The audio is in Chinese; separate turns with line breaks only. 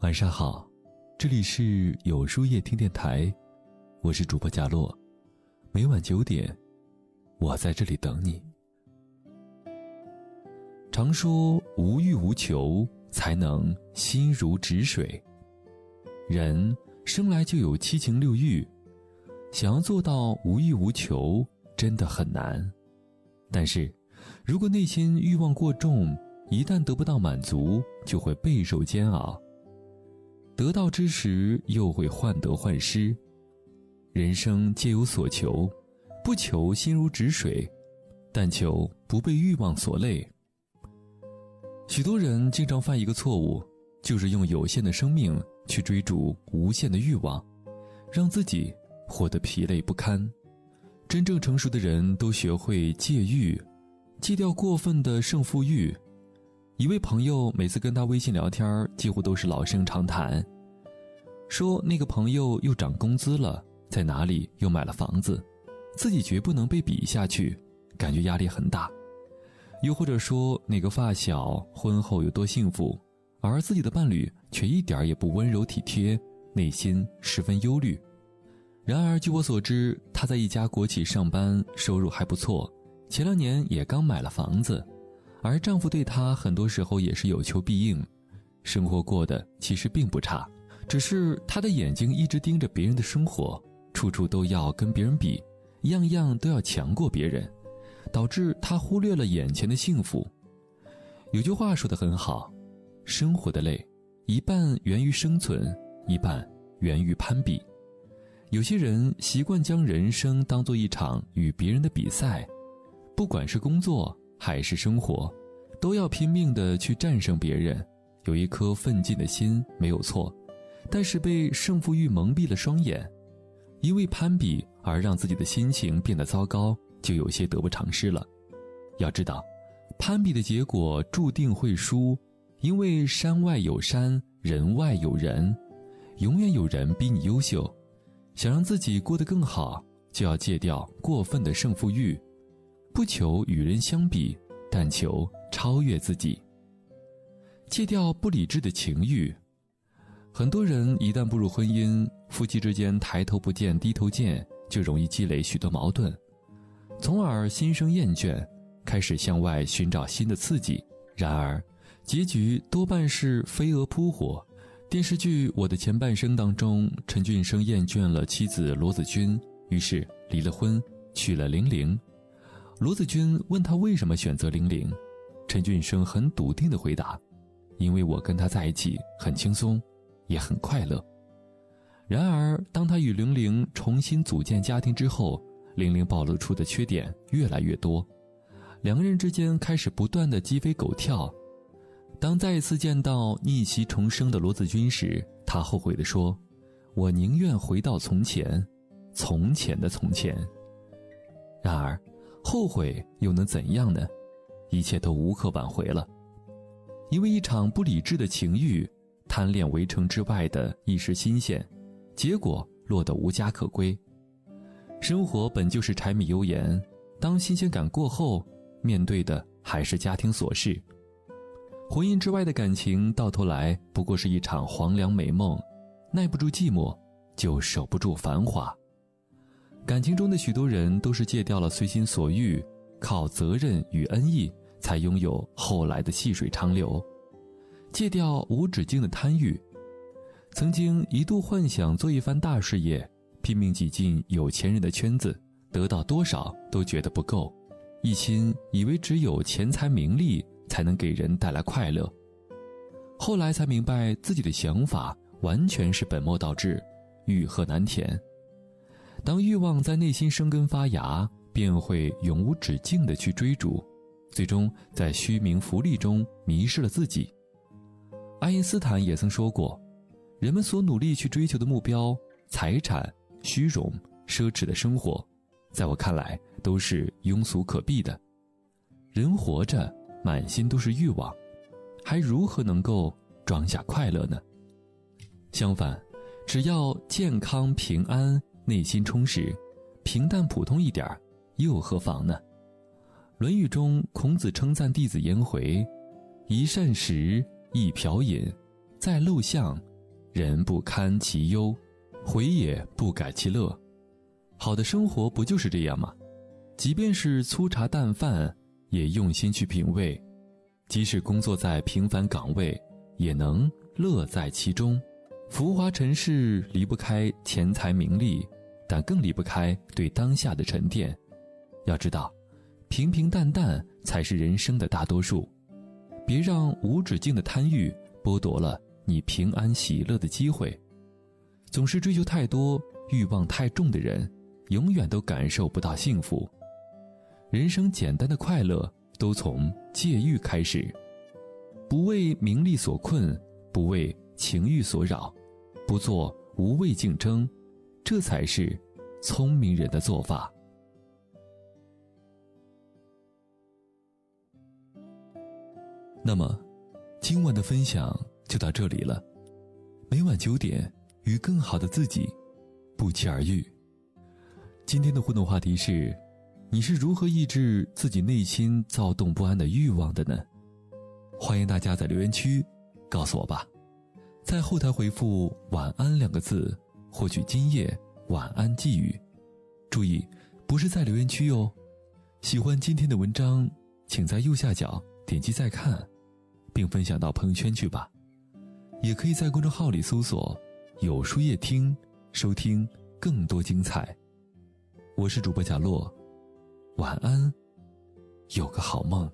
晚上好，这里是有书夜听电台，我是主播佳洛，每晚九点，我在这里等你。常说无欲无求，才能心如止水。人生来就有七情六欲，想要做到无欲无求，真的很难。但是，如果内心欲望过重，一旦得不到满足，就会备受煎熬。得到之时，又会患得患失。人生皆有所求，不求心如止水，但求不被欲望所累。许多人经常犯一个错误，就是用有限的生命去追逐无限的欲望，让自己活得疲累不堪。真正成熟的人都学会戒欲，戒掉过分的胜负欲。一位朋友每次跟他微信聊天，几乎都是老生常谈，说那个朋友又涨工资了，在哪里又买了房子，自己绝不能被比下去，感觉压力很大。又或者说哪个发小婚后有多幸福，而自己的伴侣却一点也不温柔体贴，内心十分忧虑。然而据我所知，他在一家国企上班，收入还不错，前两年也刚买了房子。而丈夫对她很多时候也是有求必应，生活过得其实并不差，只是她的眼睛一直盯着别人的生活，处处都要跟别人比，样样都要强过别人，导致她忽略了眼前的幸福。有句话说得很好，生活的累，一半源于生存，一半源于攀比。有些人习惯将人生当做一场与别人的比赛，不管是工作。还是生活，都要拼命的去战胜别人，有一颗奋进的心没有错，但是被胜负欲蒙蔽了双眼，因为攀比而让自己的心情变得糟糕，就有些得不偿失了。要知道，攀比的结果注定会输，因为山外有山，人外有人，永远有人比你优秀。想让自己过得更好，就要戒掉过分的胜负欲。不求与人相比，但求超越自己。戒掉不理智的情欲。很多人一旦步入婚姻，夫妻之间抬头不见低头见，就容易积累许多矛盾，从而心生厌倦，开始向外寻找新的刺激。然而，结局多半是飞蛾扑火。电视剧《我的前半生》当中，陈俊生厌倦了妻子罗子君，于是离了婚，娶了玲玲。罗子君问他为什么选择玲玲，陈俊生很笃定地回答：“因为我跟她在一起很轻松，也很快乐。”然而，当他与玲玲重新组建家庭之后，玲玲暴露出的缺点越来越多，两个人之间开始不断的鸡飞狗跳。当再一次见到逆袭重生的罗子君时，他后悔地说：“我宁愿回到从前，从前的从前。”然而。后悔又能怎样呢？一切都无可挽回了。因为一场不理智的情欲，贪恋围城之外的一时新鲜，结果落得无家可归。生活本就是柴米油盐，当新鲜感过后，面对的还是家庭琐事。婚姻之外的感情，到头来不过是一场黄粱美梦，耐不住寂寞，就守不住繁华。感情中的许多人都是戒掉了随心所欲，靠责任与恩义才拥有后来的细水长流，戒掉无止境的贪欲。曾经一度幻想做一番大事业，拼命挤进有钱人的圈子，得到多少都觉得不够，一心以为只有钱财名利才能给人带来快乐。后来才明白自己的想法完全是本末倒置，欲壑难填。当欲望在内心生根发芽，便会永无止境地去追逐，最终在虚名浮利中迷失了自己。爱因斯坦也曾说过：“人们所努力去追求的目标，财产、虚荣、奢侈的生活，在我看来都是庸俗可避的。人活着满心都是欲望，还如何能够装下快乐呢？相反，只要健康平安。”内心充实，平淡普通一点又何妨呢？《论语》中，孔子称赞弟子颜回：“一膳食，一瓢饮，在陋巷，人不堪其忧，回也不改其乐。好的生活不就是这样吗？即便是粗茶淡饭，也用心去品味；即使工作在平凡岗位，也能乐在其中。浮华尘世离不开钱财名利，但更离不开对当下的沉淀。要知道，平平淡淡才是人生的大多数。别让无止境的贪欲剥夺了你平安喜乐的机会。总是追求太多、欲望太重的人，永远都感受不到幸福。人生简单的快乐，都从戒欲开始。不为名利所困，不为情欲所扰，不做无谓竞争，这才是聪明人的做法。那么，今晚的分享就到这里了。每晚九点，与更好的自己不期而遇。今天的互动话题是。你是如何抑制自己内心躁动不安的欲望的呢？欢迎大家在留言区告诉我吧，在后台回复“晚安”两个字，获取今夜晚安寄语。注意，不是在留言区哟。喜欢今天的文章，请在右下角点击再看，并分享到朋友圈去吧。也可以在公众号里搜索“有书夜听”，收听更多精彩。我是主播贾洛。晚安，有个好梦。